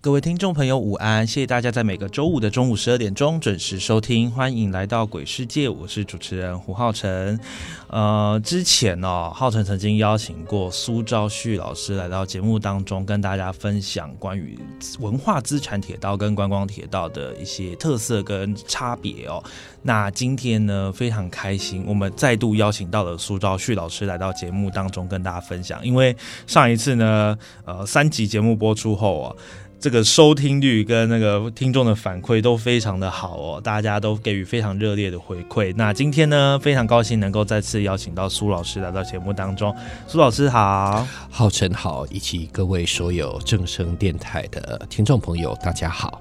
各位听众朋友，午安！谢谢大家在每个周五的中午十二点钟准时收听，欢迎来到鬼世界，我是主持人胡浩辰。呃，之前呢，浩辰曾经邀请过苏昭旭老师来到节目当中，跟大家分享关于文化资产铁道跟观光铁道的一些特色跟差别哦。那今天呢，非常开心，我们再度邀请到了苏昭旭老师来到节目当中跟大家分享，因为上一次呢，呃，三集节目播出后啊。这个收听率跟那个听众的反馈都非常的好哦，大家都给予非常热烈的回馈。那今天呢，非常高兴能够再次邀请到苏老师来到节目当中。苏老师好，浩辰好，以及各位所有正声电台的听众朋友，大家好。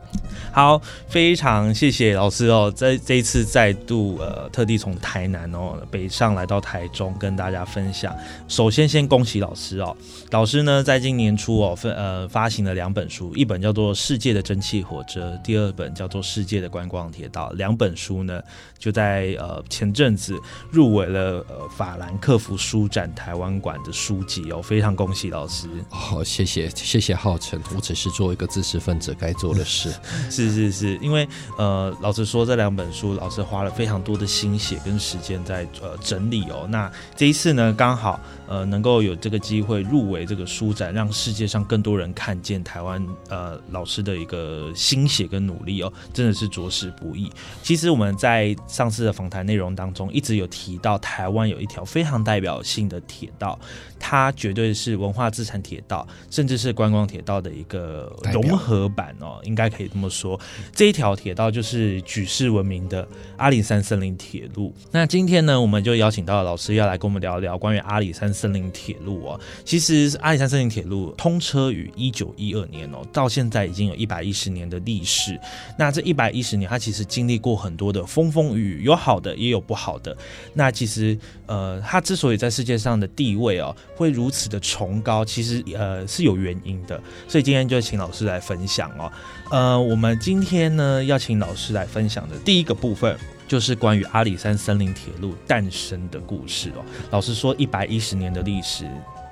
好，非常谢谢老师哦，在这一次再度呃特地从台南哦北上来到台中跟大家分享。首先先恭喜老师哦，老师呢在今年初哦分呃发行了两本书一。本叫做《世界的蒸汽火车》，第二本叫做《世界的观光铁道》。两本书呢，就在呃前阵子入围了呃法兰克福书展台湾馆的书籍哦，非常恭喜老师！好，谢谢谢谢浩辰，我只是做一个知识分子该做的事。是是是，因为呃，老实说，这两本书老师花了非常多的心血跟时间在呃整理哦。那这一次呢，刚好呃能够有这个机会入围这个书展，让世界上更多人看见台湾呃。呃，老师的一个心血跟努力哦，真的是着实不易。其实我们在上次的访谈内容当中，一直有提到台湾有一条非常代表性的铁道，它绝对是文化资产铁道，甚至是观光铁道的一个融合版哦，应该可以这么说。这一条铁道就是举世闻名的阿里山森林铁路。那今天呢，我们就邀请到了老师要来跟我们聊聊关于阿里山森林铁路哦。其实阿里山森林铁路通车于一九一二年哦，到现在已经有一百一十年的历史，那这一百一十年，它其实经历过很多的风风雨雨，有好的也有不好的。那其实，呃，它之所以在世界上的地位哦，会如此的崇高，其实呃是有原因的。所以今天就请老师来分享哦。呃，我们今天呢要请老师来分享的第一个部分，就是关于阿里山森林铁路诞生的故事哦。老实说，一百一十年的历史。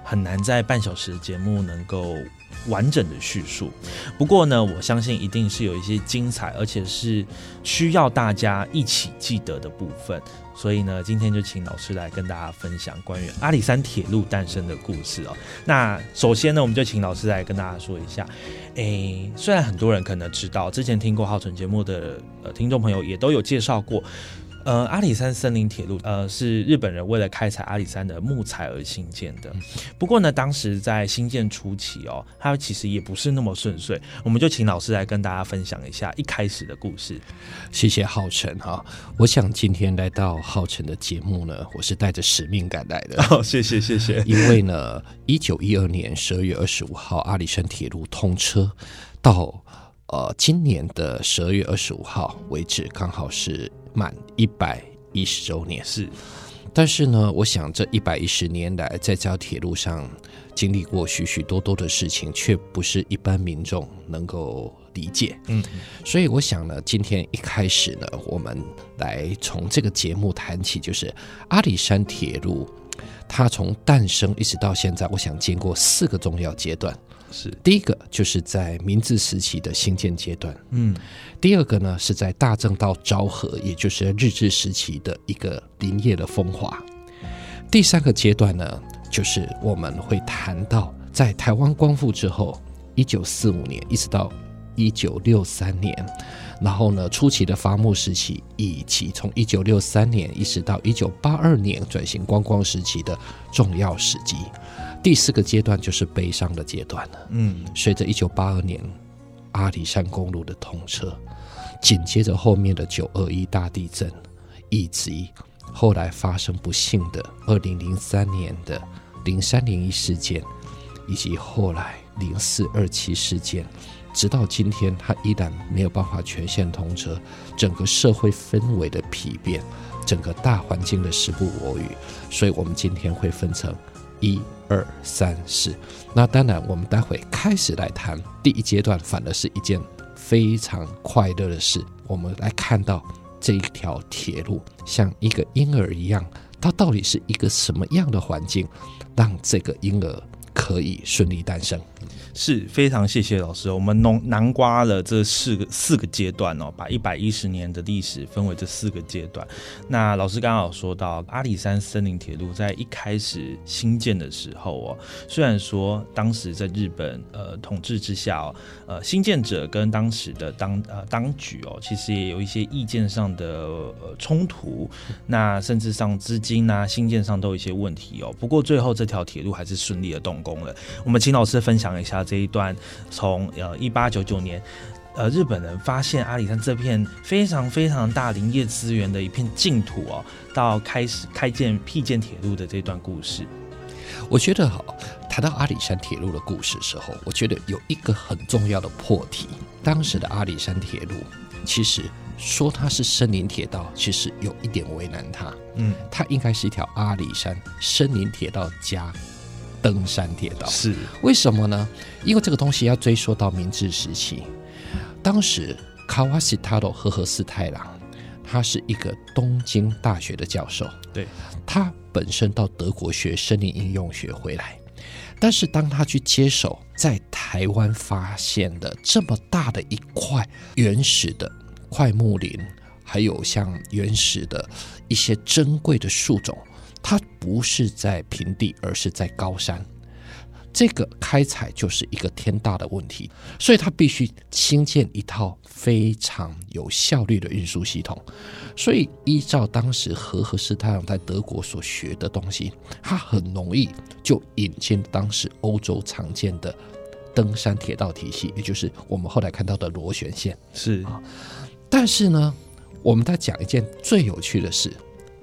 很难在半小时节目能够完整的叙述，不过呢，我相信一定是有一些精彩，而且是需要大家一起记得的部分。所以呢，今天就请老师来跟大家分享关于阿里山铁路诞生的故事哦。那首先呢，我们就请老师来跟大家说一下。诶，虽然很多人可能知道，之前听过浩辰节目的呃听众朋友也都有介绍过。呃，阿里山森林铁路，呃，是日本人为了开采阿里山的木材而兴建的。不过呢，当时在兴建初期哦，它其实也不是那么顺遂。我们就请老师来跟大家分享一下一开始的故事。谢谢浩辰哈，我想今天来到浩辰的节目呢，我是带着使命感来的。哦，谢谢谢谢。因为呢，一九一二年十二月二十五号阿里山铁路通车，到呃今年的十二月二十五号为止，刚好是。满一百一十周年是，但是呢，我想这一百一十年来，在这条铁路上经历过许许多多的事情，却不是一般民众能够理解。嗯，所以我想呢，今天一开始呢，我们来从这个节目谈起，就是阿里山铁路，它从诞生一直到现在，我想经过四个重要阶段。是第一个，就是在明治时期的兴建阶段。嗯，第二个呢，是在大正到昭和，也就是日治时期的一个林业的风华。第三个阶段呢，就是我们会谈到在台湾光复之后，一九四五年一直到一九六三年，然后呢，初期的伐木时期，以及从一九六三年一直到一九八二年转型观光时期的重要时机。第四个阶段就是悲伤的阶段了。嗯，随着一九八二年阿里山公路的通车，紧接着后面的九二一大地震，以及后来发生不幸的二零零三年的零三零一事件，以及后来零四二七事件，直到今天，它依然没有办法全线通车，整个社会氛围的疲变，整个大环境的时不我与，所以我们今天会分成。一二三四，那当然，我们待会开始来谈第一阶段，反而是一件非常快乐的事。我们来看到这一条铁路像一个婴儿一样，它到底是一个什么样的环境，让这个婴儿可以顺利诞生？是非常谢谢老师，我们农南瓜了这四个四个阶段哦，把一百一十年的历史分为这四个阶段。那老师刚刚有说到阿里山森林铁路在一开始新建的时候哦，虽然说当时在日本呃统治之下哦，呃新建者跟当时的当呃当局哦，其实也有一些意见上的呃冲突，那甚至上资金呐新建上都有一些问题哦。不过最后这条铁路还是顺利的动工了。我们请老师分享一下。这一段从呃一八九九年，呃日本人发现阿里山这片非常非常大林业资源的一片净土哦，到开始开建辟建铁路的这段故事，我觉得哈，谈到阿里山铁路的故事时候，我觉得有一个很重要的破题。当时的阿里山铁路，其实说它是森林铁道，其实有一点为难它。嗯，它应该是一条阿里山森林铁道加。登山铁道。是。为什么呢？因为这个东西要追溯到明治时期，当时卡瓦西塔罗和和斯太郎，他是一个东京大学的教授，对。他本身到德国学森林应用学回来，但是当他去接手在台湾发现的这么大的一块原始的块木林，还有像原始的一些珍贵的树种。它不是在平地，而是在高山。这个开采就是一个天大的问题，所以它必须新建一套非常有效率的运输系统。所以依照当时和和斯太郎在德国所学的东西，他很容易就引进当时欧洲常见的登山铁道体系，也就是我们后来看到的螺旋线。是啊，但是呢，我们在讲一件最有趣的事。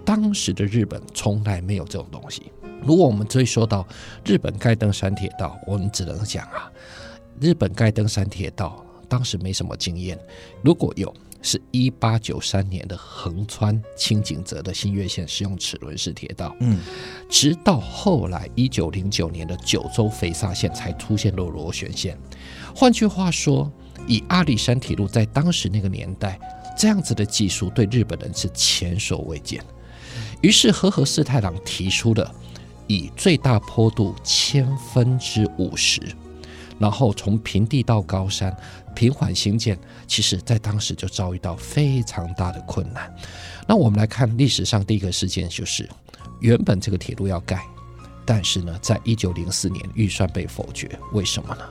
当时的日本从来没有这种东西。如果我们追溯到日本盖登山铁道，我们只能讲啊，日本盖登山铁道当时没什么经验。如果有，是一八九三年的横穿清井泽的新月线是用齿轮式铁道，嗯，直到后来一九零九年的九州肥萨线才出现了螺旋线。换句话说，以阿里山铁路在当时那个年代这样子的技术，对日本人是前所未见。于是，和和四太郎提出了以最大坡度千分之五十，然后从平地到高山平缓兴建。其实，在当时就遭遇到非常大的困难。那我们来看历史上第一个事件，就是原本这个铁路要盖，但是呢，在一九零四年预算被否决。为什么呢？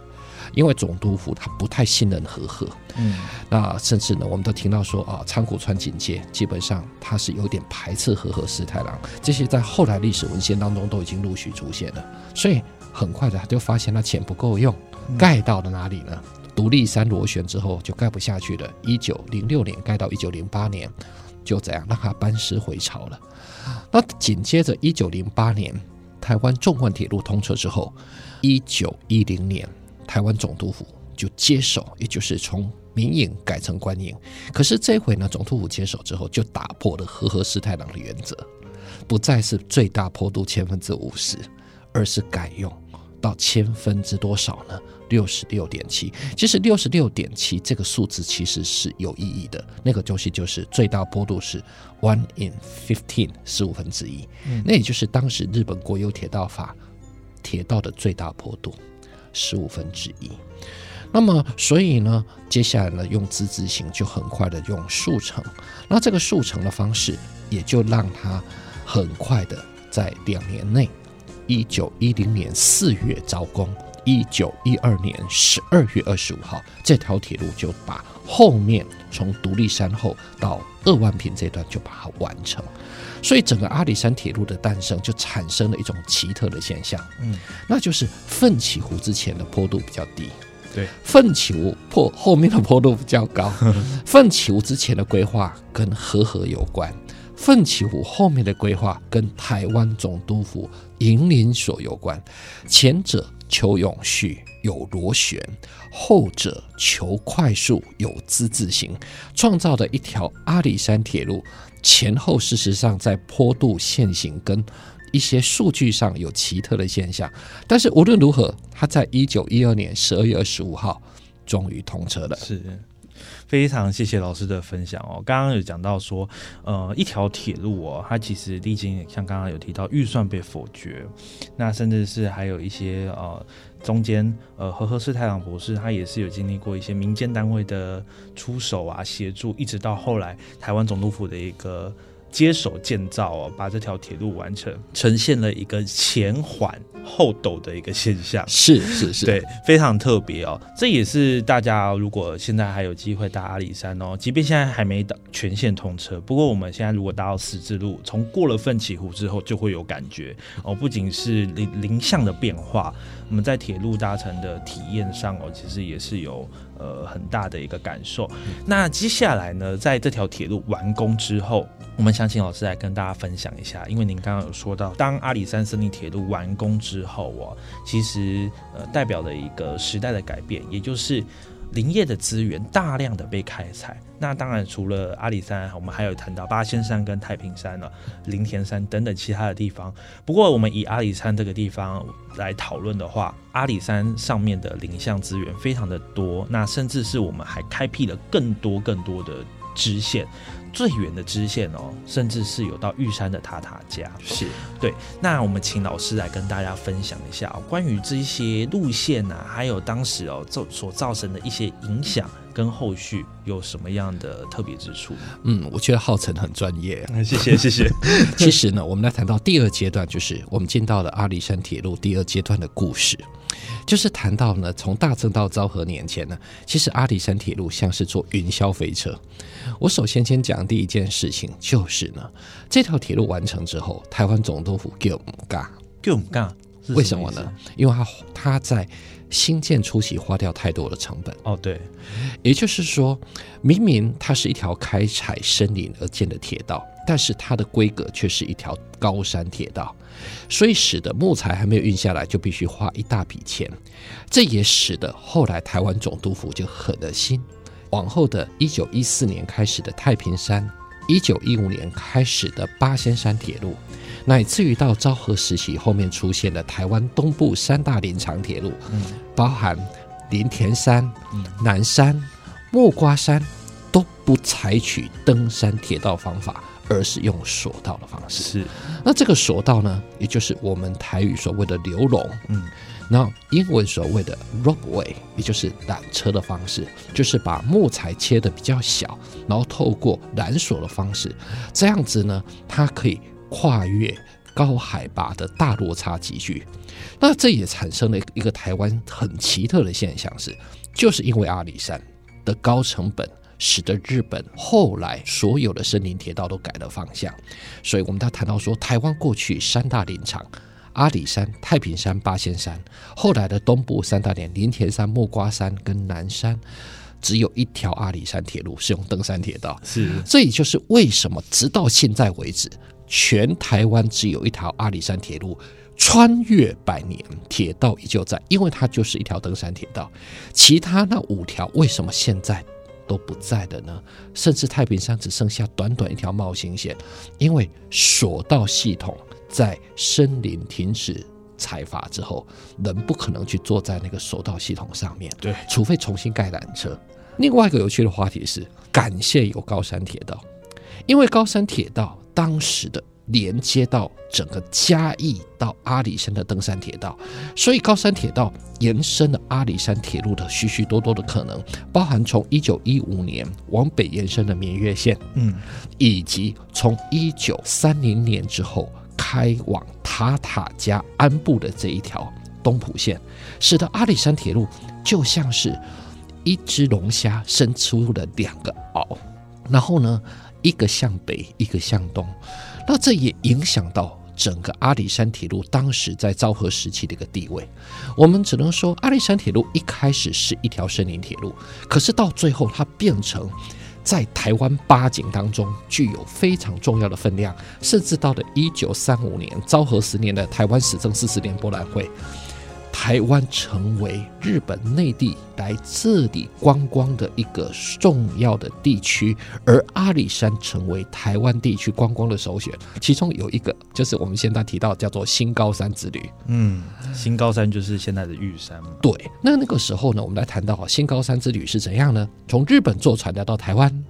因为总督府他不太信任和和，嗯，那甚至呢，我们都听到说啊，仓谷川警戒基本上他是有点排斥和和四太郎，这些在后来历史文献当中都已经陆续出现了，所以很快的他就发现他钱不够用，盖到了哪里呢？独立山螺旋之后就盖不下去了，一九零六年盖到一九零八年，就这样让他班师回朝了。那紧接着一九零八年台湾纵贯铁路通车之后，一九一零年。台湾总督府就接手，也就是从民营改成官营。可是这回呢，总督府接手之后，就打破了和和师太郎的原则，不再是最大坡度千分之五十，而是改用到千分之多少呢？六十六点七。其实六十六点七这个数字其实是有意义的，那个东西就是最大坡度是 one in fifteen 十五分之一，那也就是当时日本国有铁道法铁道的最大坡度。十五分之一，那么所以呢，接下来呢，用自字形就很快的用速成，那这个速成的方式也就让它很快的在两年内，一九一零年四月招工，一九一二年十二月二十五号，这条铁路就把后面从独立山后到二万坪这段就把它完成。所以整个阿里山铁路的诞生就产生了一种奇特的现象，嗯，那就是奋起湖之前的坡度比较低，对，奋起湖破后面的坡度比较高。奋起湖之前的规划跟和河有关，奋起湖后面的规划跟台湾总督府营林所有关。前者求永续有螺旋，后者求快速有之字形，创造的一条阿里山铁路。前后事实上在坡度线型跟一些数据上有奇特的现象，但是无论如何，它在一九一二年十二月二十五号终于通车了。是，非常谢谢老师的分享哦。刚刚有讲到说，呃，一条铁路哦，它其实历经像刚刚有提到预算被否决，那甚至是还有一些呃中间呃和和氏太郎博士他也是有经历过一些民间单位的出手啊协助，一直到后来台湾总督府的一个。接手建造哦，把这条铁路完成，呈现了一个前缓后陡的一个现象。是是是，对，非常特别哦。这也是大家如果现在还有机会搭阿里山哦，即便现在还没到全线通车，不过我们现在如果搭到十字路，从过了奋起湖之后，就会有感觉哦。不仅是林林相的变化，我们在铁路搭乘的体验上哦，其实也是有。呃，很大的一个感受。那接下来呢，在这条铁路完工之后，我们想请老师来跟大家分享一下。因为您刚刚有说到，当阿里山森林铁路完工之后哦，其实呃代表了一个时代的改变，也就是林业的资源大量的被开采。那当然，除了阿里山，我们还有谈到八仙山跟太平山了、林田山等等其他的地方。不过，我们以阿里山这个地方来讨论的话，阿里山上面的林相资源非常的多，那甚至是我们还开辟了更多更多的支线。最远的支线哦，甚至是有到玉山的塔塔家，是对。那我们请老师来跟大家分享一下哦，关于这些路线啊，还有当时哦造所造成的一些影响跟后续有什么样的特别之处？嗯，我觉得浩辰很专业，谢 谢谢谢。其实呢，我们来谈到第二阶段，就是我们进到了阿里山铁路第二阶段的故事。就是谈到呢，从大正到昭和年前呢，其实阿里山铁路像是坐云霄飞车。我首先先讲第一件事情，就是呢，这条铁路完成之后，台湾总督府给我们干，给我们干，为什么呢？因为它它在新建初期花掉太多的成本。哦，对，也就是说，明明它是一条开采森林而建的铁道，但是它的规格却是一条高山铁道。所以使得木材还没有运下来，就必须花一大笔钱。这也使得后来台湾总督府就狠了心，往后的一九一四年开始的太平山，一九一五年开始的八仙山铁路，乃至于到昭和时期后面出现的台湾东部三大林场铁路，包含林田山、南山、木瓜山，都不采取登山铁道方法。而是用索道的方式，是。那这个索道呢，也就是我们台语所谓的流龙，嗯，然后英文所谓的 ropeway，也就是缆车的方式，就是把木材切的比较小，然后透过缆索的方式，这样子呢，它可以跨越高海拔的大落差集聚。那这也产生了一个台湾很奇特的现象，是，就是因为阿里山的高成本。使得日本后来所有的森林铁道都改了方向，所以我们他谈到说，台湾过去三大林场阿里山、太平山、八仙山，后来的东部三大连林田山、木瓜山跟南山，只有一条阿里山铁路是用登山铁道。是，这也就是为什么直到现在为止，全台湾只有一条阿里山铁路穿越百年，铁道依旧在，因为它就是一条登山铁道。其他那五条为什么现在？都不在的呢，甚至太平山只剩下短短一条冒星线，因为索道系统在森林停止采伐之后，人不可能去坐在那个索道系统上面，对，除非重新盖缆车。另外一个有趣的话题是，感谢有高山铁道，因为高山铁道当时的。连接到整个嘉义到阿里山的登山铁道，所以高山铁道延伸了阿里山铁路的许许多多的可能，包含从一九一五年往北延伸的绵月线，嗯，以及从一九三零年之后开往塔塔加安部的这一条东浦线，使得阿里山铁路就像是一只龙虾伸出了两个螯，然后呢，一个向北，一个向东，那这也影响到整个阿里山铁路当时在昭和时期的一个地位。我们只能说，阿里山铁路一开始是一条森林铁路，可是到最后它变成。在台湾八景当中具有非常重要的分量，甚至到了一九三五年昭和十年的台湾史政四十年博览会。台湾成为日本内地来这里观光的一个重要的地区，而阿里山成为台湾地区观光的首选。其中有一个就是我们现在提到叫做新高山之旅。嗯，新高山就是现在的玉山。对，那那个时候呢，我们来谈到新高山之旅是怎样呢？从日本坐船来到台湾，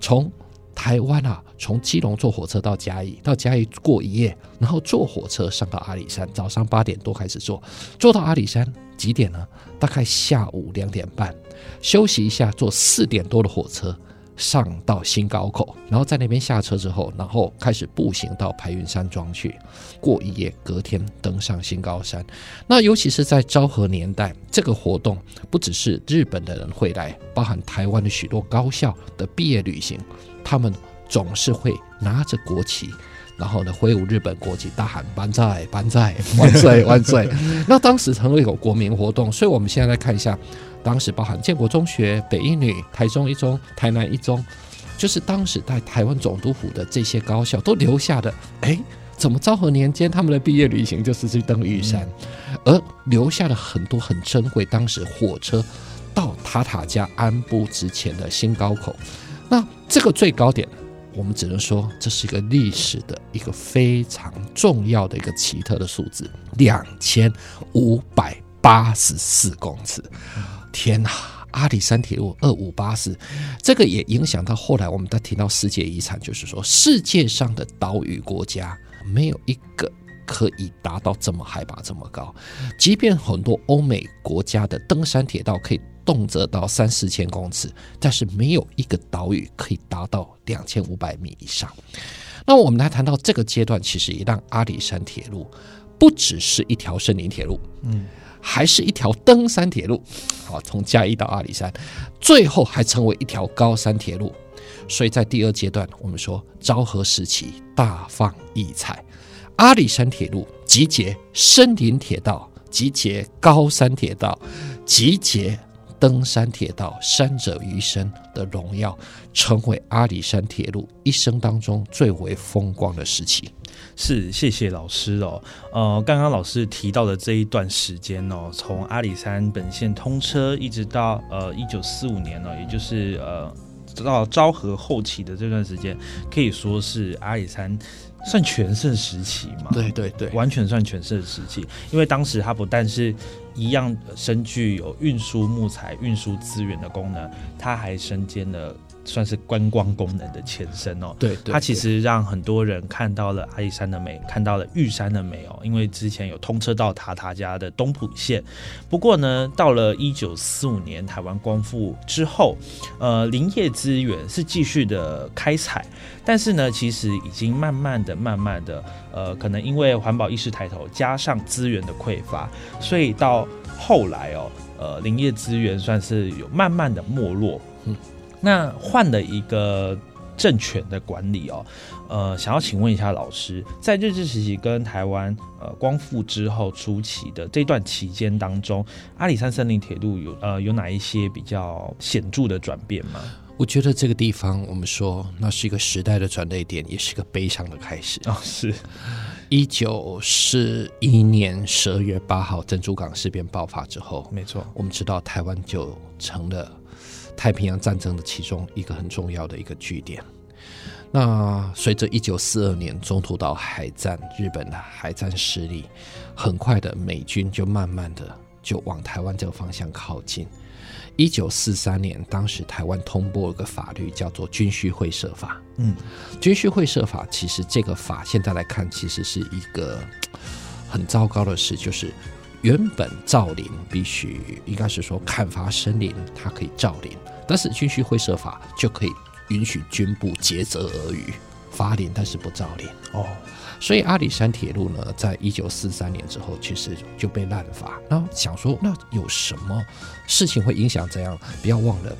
从。台湾啊，从基隆坐火车到嘉义，到嘉义过一夜，然后坐火车上到阿里山，早上八点多开始坐，坐到阿里山几点呢？大概下午两点半，休息一下，坐四点多的火车上到新高口，然后在那边下车之后，然后开始步行到排云山庄去过一夜，隔天登上新高山。那尤其是在昭和年代，这个活动不只是日本的人会来，包含台湾的许多高校的毕业旅行。他们总是会拿着国旗，然后呢挥舞日本国旗，大喊“万在万在万岁万岁”。那当时成为一个国民活动，所以我们现在来看一下，当时包含建国中学、北一女、台中一中、台南一中，就是当时在台湾总督府的这些高校都留下的。哎，怎么昭和年间他们的毕业旅行就是去登玉山，而留下了很多很珍贵，当时火车到塔塔加安布之前的新高口。这个最高点，我们只能说这是一个历史的一个非常重要的一个奇特的数字，两千五百八十四公尺。天哪！阿里山铁路二五八四，这个也影响到后来我们在提到世界遗产，就是说世界上的岛屿国家没有一个可以达到这么海拔这么高，即便很多欧美国家的登山铁道可以。动辄到三四千公尺，但是没有一个岛屿可以达到两千五百米以上。那我们来谈到这个阶段，其实也让阿里山铁路不只是一条森林铁路，嗯，还是一条登山铁路。好，从嘉义到阿里山，最后还成为一条高山铁路。所以在第二阶段，我们说昭和时期大放异彩，阿里山铁路集结森林铁道，集结高山铁道，集结。登山铁道“山者余生”的荣耀，成为阿里山铁路一生当中最为风光的时期。是，谢谢老师哦。呃，刚刚老师提到的这一段时间哦，从阿里山本线通车，一直到呃一九四五年呢，也就是呃到昭和后期的这段时间，可以说是阿里山。算全盛时期嘛？对对对，完全算全盛时期。因为当时它不但是一样身具有运输木材、运输资源的功能，它还身兼了。算是观光功能的前身哦，对，它其实让很多人看到了阿里山的美，看到了玉山的美哦。因为之前有通车到塔塔家的东浦线，不过呢，到了一九四五年台湾光复之后，呃，林业资源是继续的开采，但是呢，其实已经慢慢的、慢慢的，呃，可能因为环保意识抬头，加上资源的匮乏，所以到后来哦，呃，林业资源算是有慢慢的没落。那换了一个政权的管理哦，呃，想要请问一下老师，在日治时期跟台湾呃光复之后初期的这段期间当中，阿里山森林铁路有呃有哪一些比较显著的转变吗？我觉得这个地方我们说那是一个时代的转捩点，也是个悲伤的开始哦。是一九四一年十二月八号珍珠港事变爆发之后，没错，我们知道台湾就成了。太平洋战争的其中一个很重要的一个据点。那随着一九四二年中途岛海战，日本的海战失利，很快的美军就慢慢的就往台湾这个方向靠近。一九四三年，当时台湾通过一个法律，叫做《军需会社法》。嗯，《军需会社法》其实这个法现在来看，其实是一个很糟糕的事，就是。原本造林必须应该是说砍伐森林，它可以造林，但是军需会设法就可以允许军部竭泽而渔，伐林，但是不造林哦。所以阿里山铁路呢，在一九四三年之后，其实就被滥伐。那想说，那有什么事情会影响这样？不要忘了，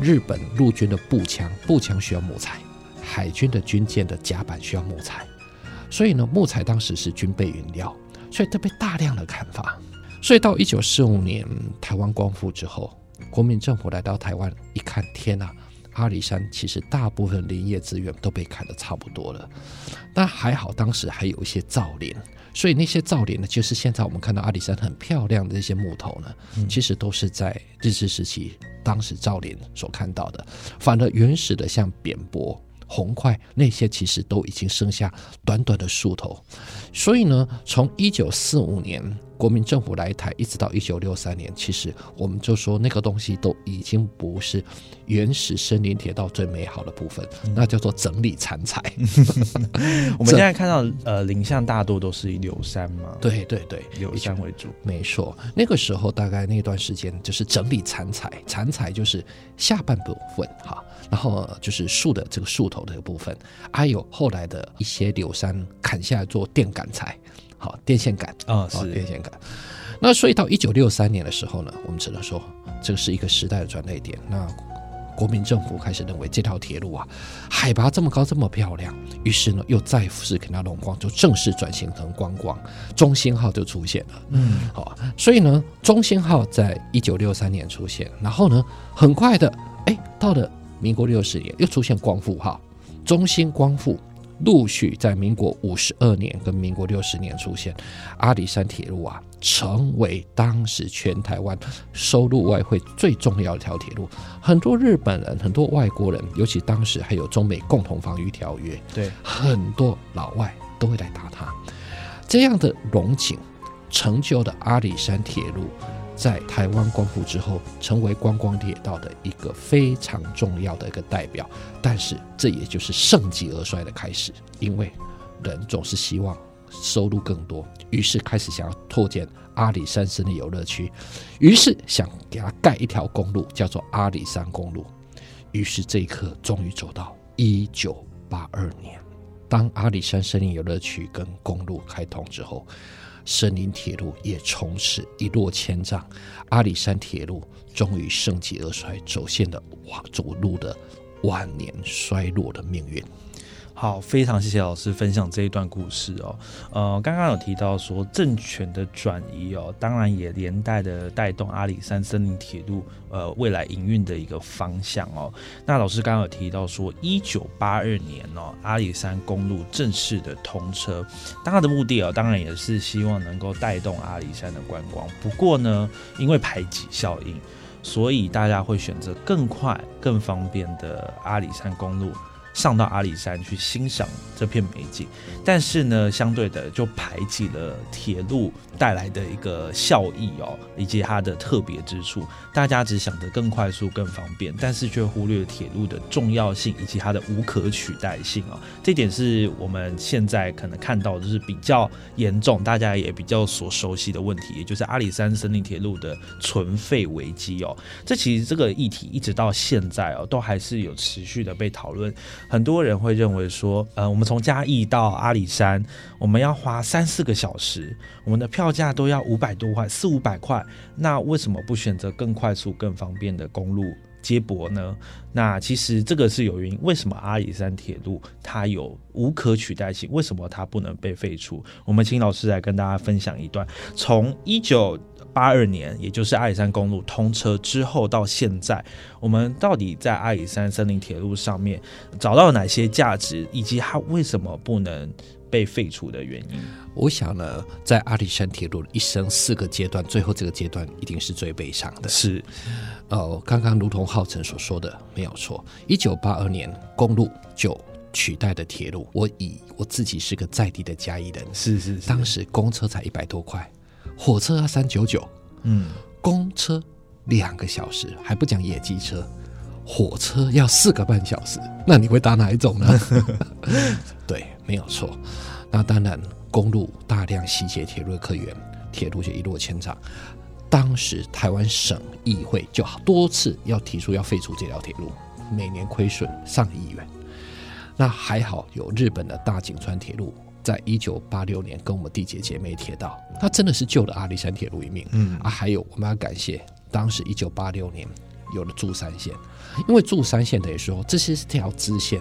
日本陆军的步枪，步枪需要木材；海军的军舰的甲板需要木材。所以呢，木材当时是军备原料，所以都被大量的砍伐。所以到一九四五年台湾光复之后，国民政府来到台湾一看，天呐！阿里山其实大部分林业资源都被砍得差不多了，但还好当时还有一些造林，所以那些造林呢，就是现在我们看到阿里山很漂亮的这些木头呢，其实都是在日治时期当时造林所看到的。反而原始的像扁柏、红块那些，其实都已经剩下短短的树头。所以呢，从一九四五年。国民政府来台，一直到一九六三年，其实我们就说那个东西都已经不是原始森林铁道最美好的部分，那叫做整理残材。我们现在看到呃林相大多都是以柳杉嘛，对对对，柳杉为主，没错。那个时候大概那段时间就是整理残材，残材就是下半部分哈，然后就是树的这个树头的部分，还有后来的一些柳杉砍下来做电杆材。好，电线杆啊，是电线杆。那所以到一九六三年的时候呢，我们只能说这个是一个时代的转捩点。那国民政府开始认为这条铁路啊，海拔这么高，这么漂亮，于是呢又再次给它龙光，就正式转型成观光。中兴号就出现了，嗯，好，所以呢，中兴号在一九六三年出现，然后呢，很快的，哎，到了民国六十年又出现光复号，中兴光复。陆续在民国五十二年跟民国六十年出现，阿里山铁路啊，成为当时全台湾收入外汇最重要的一条铁路。很多日本人、很多外国人，尤其当时还有中美共同防御条约，对很多老外都会来打它。这样的龙井成就的阿里山铁路。在台湾光复之后，成为观光铁道的一个非常重要的一个代表，但是这也就是盛极而衰的开始，因为人总是希望收入更多，于是开始想要拓建阿里山森林游乐区，于是想给他盖一条公路，叫做阿里山公路，于是这一刻终于走到一九八二年，当阿里山森林游乐区跟公路开通之后。森林铁路也从此一落千丈，阿里山铁路终于盛极而衰，走线的哇走路的万年衰落的命运。好，非常谢谢老师分享这一段故事哦。呃，刚刚有提到说政权的转移哦，当然也连带的带动阿里山森林铁路呃未来营运的一个方向哦。那老师刚刚有提到说，一九八二年哦，阿里山公路正式的通车，它的目的哦，当然也是希望能够带动阿里山的观光。不过呢，因为排挤效应，所以大家会选择更快、更方便的阿里山公路。上到阿里山去欣赏这片美景，但是呢，相对的就排挤了铁路带来的一个效益哦，以及它的特别之处。大家只想着更快速、更方便，但是却忽略了铁路的重要性以及它的无可取代性哦。这点是我们现在可能看到的是比较严重，大家也比较所熟悉的问题，也就是阿里山森林铁路的存废危机哦。这其实这个议题一直到现在哦，都还是有持续的被讨论。很多人会认为说，呃，我们从嘉义到阿里山，我们要花三四个小时，我们的票价都要五百多块，四五百块，那为什么不选择更快速、更方便的公路接驳呢？那其实这个是有原因，为什么阿里山铁路它有无可取代性？为什么它不能被废除？我们请老师来跟大家分享一段，从一九。八二年，也就是阿里山公路通车之后到现在，我们到底在阿里山森林铁路上面找到了哪些价值，以及它为什么不能被废除的原因？我想呢，在阿里山铁路一生四个阶段，最后这个阶段一定是最悲伤的。是，呃，刚刚如同浩辰所说的没有错，一九八二年公路就取代的铁路。我以我自己是个在地的嘉义人，是是，当时公车才一百多块。火车要三九九，嗯，公车两个小时，还不讲野鸡车，火车要四个半小时，那你会搭哪一种呢？对，没有错。那当然，公路大量吸血铁路客源，铁路就一落千丈。当时台湾省议会就多次要提出要废除这条铁路，每年亏损上亿元。那还好有日本的大井川铁路，在一九八六年跟我们缔结姐妹铁道，他真的是救了阿里山铁路一命。嗯啊，还有我们要感谢当时一九八六年有了柱山线，因为柱山线等于说这些是条支线。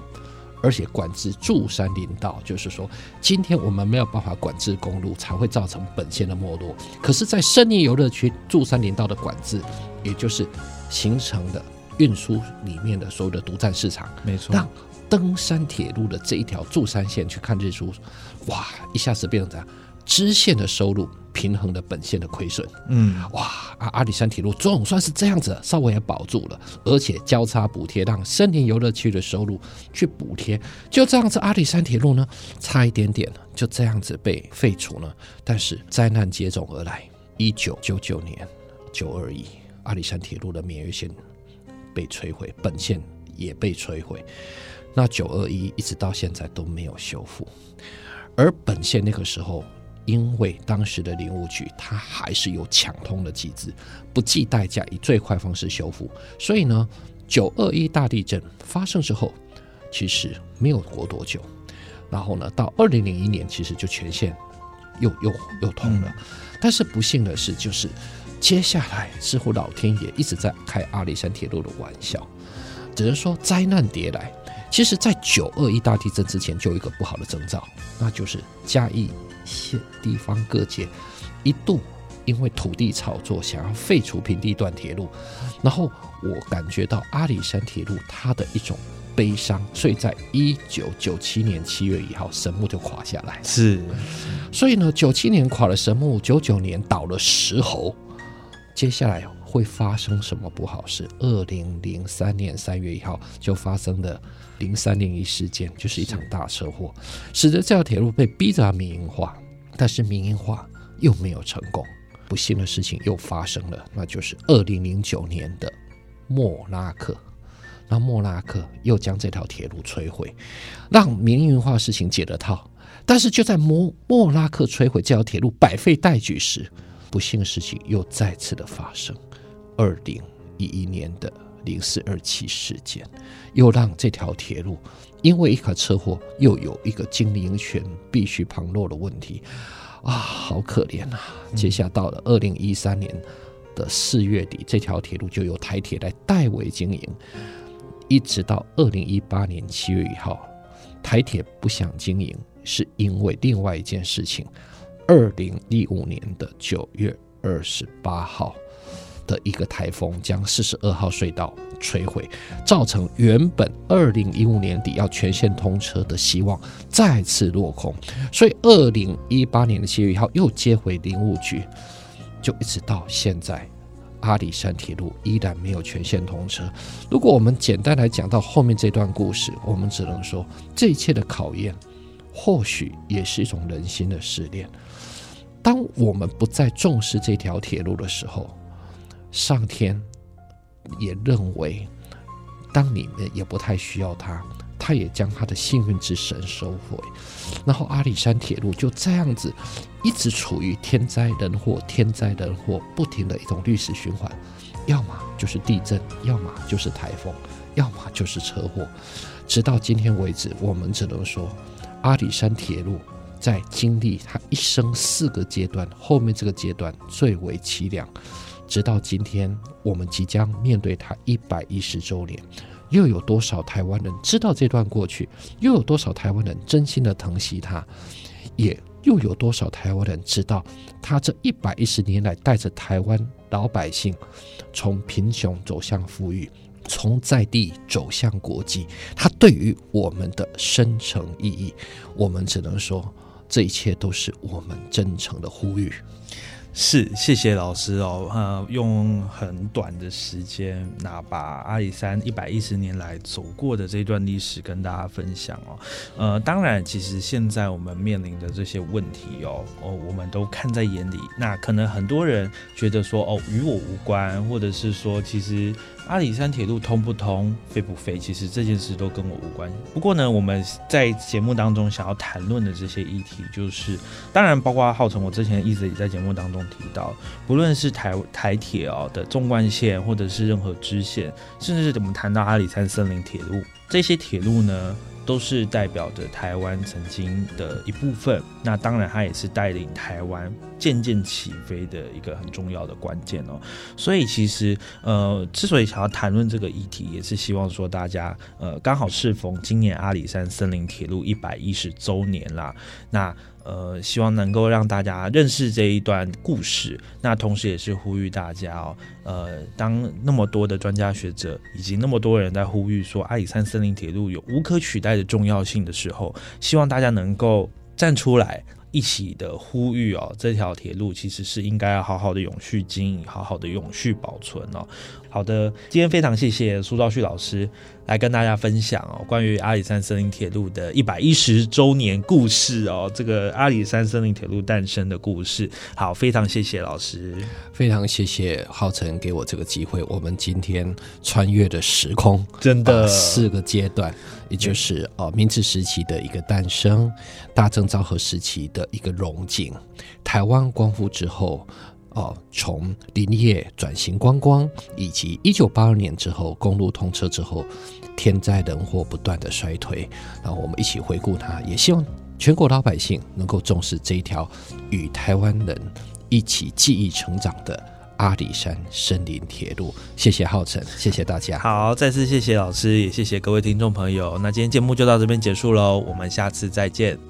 而且管制柱山林道，就是说，今天我们没有办法管制公路，才会造成本线的没落。可是，在森林游乐区柱山林道的管制，也就是形成的运输里面的所有的独占市场，没错，让登山铁路的这一条柱山线去看日出，哇，一下子变成这样。支线的收入平衡了本线的亏损，嗯，哇，阿阿里山铁路总算是这样子，稍微也保住了，而且交叉补贴，让森林游乐区的收入去补贴，就这样子，阿里山铁路呢，差一点点就这样子被废除了。但是灾难接踵而来，一九九九年九二一，阿里山铁路的免疫线被摧毁，本线也被摧毁，那九二一一直到现在都没有修复，而本县那个时候。因为当时的林务局，它还是有抢通的机制，不计代价以最快方式修复。所以呢，九二一大地震发生之后，其实没有过多久，然后呢，到二零零一年，其实就全线又又又通了。但是不幸的是，就是接下来似乎老天爷一直在开阿里山铁路的玩笑，只能说灾难迭来。其实，在九二一大地震之前，就有一个不好的征兆，那就是嘉义。县地方各界一度因为土地炒作，想要废除平地段铁路，然后我感觉到阿里山铁路它的一种悲伤，所以在一九九七年七月一号，神木就垮下来。是，所以呢，九七年垮了神木，九九年倒了石猴，接下来会发生什么不好事？二零零三年三月一号就发生的。零三零一事件就是一场大车祸，使得这条铁路被逼着民营化，但是民营化又没有成功。不幸的事情又发生了，那就是二零零九年的莫拉克，那莫拉克又将这条铁路摧毁，让民营化事情解了套。但是就在莫莫拉克摧毁这条铁路百废待举时，不幸的事情又再次的发生。二零一一年的。零四二七事件，又让这条铁路因为一个车祸，又有一个经营权必须旁落的问题啊，好可怜啊！接下到了二零一三年的四月底，这条铁路就由台铁来代为经营，一直到二零一八年七月一号，台铁不想经营，是因为另外一件事情。二零一五年的九月二十八号。的一个台风将四十二号隧道摧毁，造成原本二零一五年底要全线通车的希望再次落空。所以二零一八年的七月一号又接回林务局，就一直到现在，阿里山铁路依然没有全线通车。如果我们简单来讲到后面这段故事，我们只能说这一切的考验，或许也是一种人心的试炼。当我们不再重视这条铁路的时候，上天也认为，当你们也不太需要他，他也将他的幸运之神收回。然后阿里山铁路就这样子一直处于天灾人祸、天灾人祸不停的一种历史循环，要么就是地震，要么就是台风，要么就是车祸。直到今天为止，我们只能说，阿里山铁路在经历他一生四个阶段，后面这个阶段最为凄凉。直到今天，我们即将面对它一百一十周年，又有多少台湾人知道这段过去？又有多少台湾人真心的疼惜它？也又有多少台湾人知道，他这一百一十年来带着台湾老百姓从贫穷走向富裕，从在地走向国际，他对于我们的深层意义，我们只能说，这一切都是我们真诚的呼吁。是，谢谢老师哦，呃，用很短的时间，那把阿里山一百一十年来走过的这段历史跟大家分享哦，呃，当然，其实现在我们面临的这些问题哦，哦，我们都看在眼里，那可能很多人觉得说，哦，与我无关，或者是说，其实。阿里山铁路通不通、飞不飞，其实这件事都跟我无关。不过呢，我们在节目当中想要谈论的这些议题，就是当然包括浩成，我之前一直也在节目当中提到，不论是台台铁哦的纵贯线，或者是任何支线，甚至是我们谈到阿里山森林铁路，这些铁路呢。都是代表着台湾曾经的一部分。那当然，它也是带领台湾渐渐起飞的一个很重要的关键哦。所以，其实呃，之所以想要谈论这个议题，也是希望说大家呃，刚好适逢今年阿里山森林铁路一百一十周年啦。那呃，希望能够让大家认识这一段故事。那同时，也是呼吁大家哦，呃，当那么多的专家学者以及那么多人在呼吁说阿里山森林铁路有无可取代的重要性的时候，希望大家能够站出来。一起的呼吁哦，这条铁路其实是应该要好好的永续经营，好好的永续保存哦。好的，今天非常谢谢苏兆旭老师来跟大家分享哦，关于阿里山森林铁路的一百一十周年故事哦，这个阿里山森林铁路诞生的故事。好，非常谢谢老师，非常谢谢浩辰给我这个机会。我们今天穿越的时空，真的四个阶段。也就是呃，明治时期的一个诞生，大正昭和时期的一个荣景，台湾光复之后，哦，从林业转型观光，以及一九八二年之后公路通车之后，天灾人祸不断的衰退，然后我们一起回顾它，也希望全国老百姓能够重视这一条与台湾人一起记忆成长的。阿里山森林铁路，谢谢浩辰，谢谢大家。好，再次谢谢老师，也谢谢各位听众朋友。那今天节目就到这边结束喽，我们下次再见。